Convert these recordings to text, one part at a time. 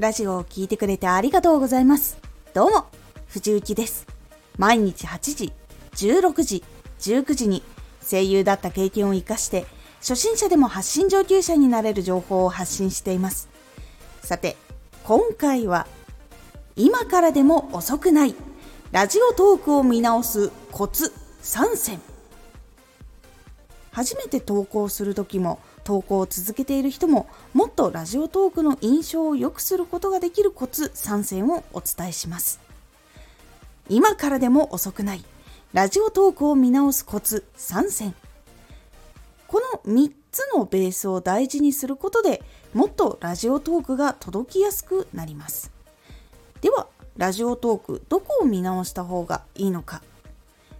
ラジオを聴いてくれてありがとうございます。どうも、藤幸です。毎日8時、16時、19時に声優だった経験を活かして、初心者でも発信上級者になれる情報を発信しています。さて、今回は、今からでも遅くない、ラジオトークを見直すコツ3選。初めて投稿する時も投稿を続けている人ももっとラジオトークの印象を良くすることができるコツ3選をお伝えします。今からでも遅くない。ラジオトークを見直すコツ3選この3つのベースを大事にすることでもっとラジオトークが届きやすくなります。ではラジオトークどこを見直した方がいいのか。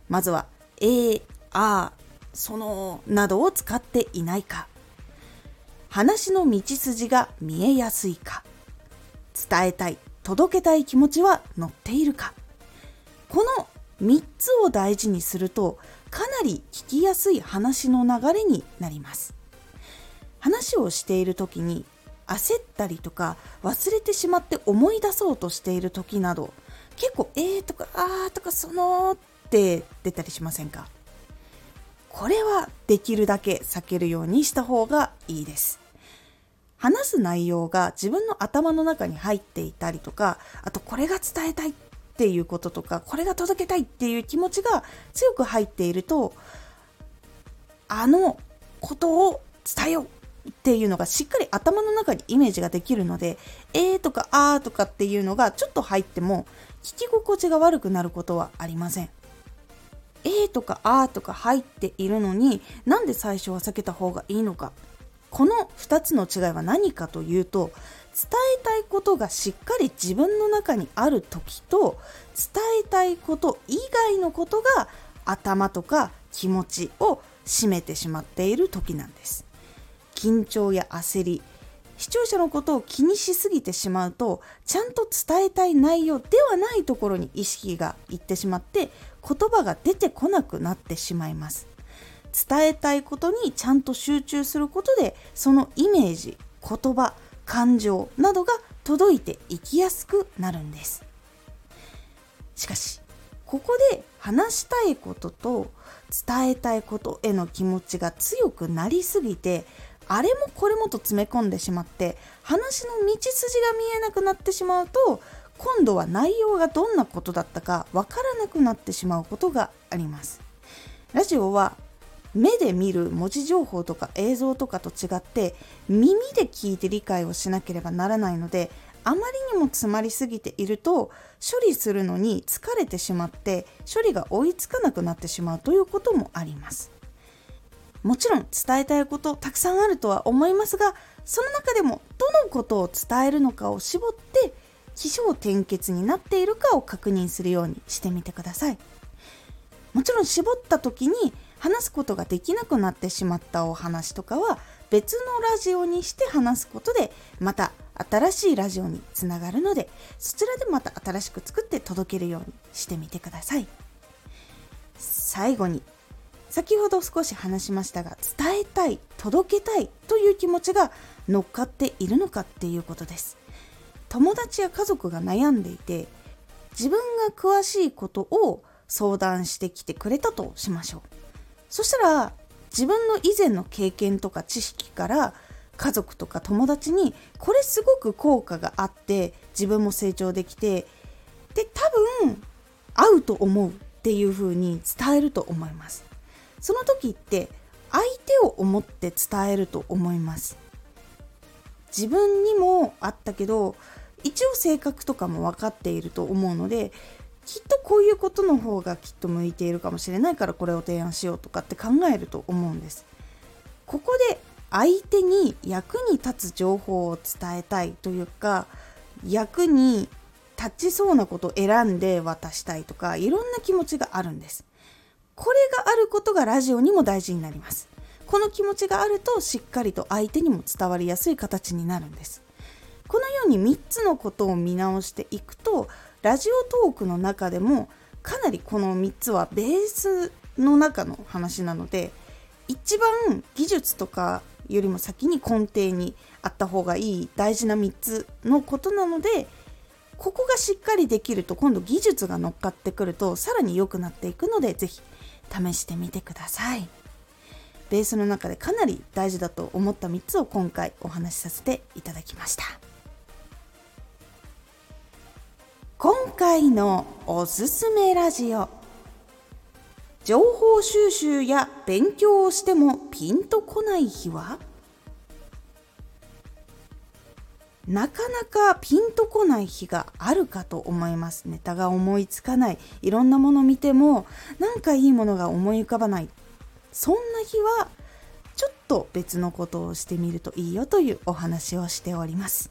まずは A、あ、そのなどを使っていないか。話の道筋が見えやすいか。伝えたい届けたい気持ちは乗っているか。この3つを大事にするとかなり聞きやすい話の流れになります。話をしている時に焦ったりとか忘れてしまって思い出そうとしている時など結構「えー」とか「あー」とか「その」って出たりしませんか？これはできるだけ避けるようにした方がいいです。話す内容が自分の頭の中に入っていたりとか、あとこれが伝えたいっていうこととか、これが届けたいっていう気持ちが強く入っていると、あのことを伝えようっていうのがしっかり頭の中にイメージができるので、えーとかあーとかっていうのがちょっと入っても聞き心地が悪くなることはありません。えとかあとか入っているのになんで最初は避けた方がいいのか。この2つの違いは何かというと伝えたいことがしっかり自分の中にある時と伝えたいこと以外のことが頭とか気持ちを占めてしまっている時なんです。緊張や焦り視聴者のことを気にしすぎてしまうとちゃんと伝えたい内容ではないところに意識がいってしまって言葉が出てこなくなってしまいます。伝えたいことにちゃんと集中することでそのイメージ言葉感情などが届いていきやすくなるんです。しかしここで話したいことと伝えたいことへの気持ちが強くなりすぎてあれもこれもと詰め込んでしまって話の道筋が見えなくなってしまうと今度は内容がどんなことだったかわからなくなってしまうことがあります。ラジオは目で見る文字情報とか映像とかと違って耳で聞いて理解をしなければならないのであまりにも詰まりすぎていると処理するのに疲れてしまって処理が追いつかなくなってしまうということもあります。もちろん伝えたいことたくさんあるとは思いますがその中でもどのことを伝えるのかを絞って起承転結になっているかを確認するようにしてみてください。もちろん絞った時に話すことができなくなってしまったお話とかは別のラジオにして話すことでまた新しいラジオにつながるのでそちらでまた新しく作って届けるようにしてみてください。最後に先ほど少し話しましたが伝えたい届けたいという気持ちが乗っかっているのかっていうことです。友達や家族が悩んでいて自分が詳しいことを相談してきてくれたとしましょう。そしたら自分の以前の経験とか知識から家族とか友達にこれすごく効果があって自分も成長できてで多分合うと思うっていう風に伝えると思います。その時って相手を思って伝えると思います。自分にもあったけど一応性格とかも分かっていると思うのできっとこういうことの方がきっと向いているかもしれないからこれを提案しようとかって考えると思うんです。ここで相手に役に立つ情報を伝えたいというか役に立ちそうなことを選んで渡したいとかいろんな気持ちがあるんです。これがあることがラジオにも大事になります。この気持ちがあるとしっかりと相手にも伝わりやすい形になるんです。このように3つのことを見直していくとラジオトークの中でもかなりこの3つはベースの中の話なので一番技術とかよりも先に根底にあった方がいい大事な3つのことなのでここがしっかりできると今度技術が乗っかってくるとさらに良くなっていくので是非試してみてください。ベースの中でかなり大事だと思った3つを今回お話しさせていただきました。今回のおすすめラジオ。情報収集や勉強をしてもピンとこない日は？なかなかピンとこない日があるかと思いますネタが思いつかない。いろんなもの見てもなんかいいものが思い浮かばない。そんな日はちょっと別のことをしてみるといいよというお話をしております。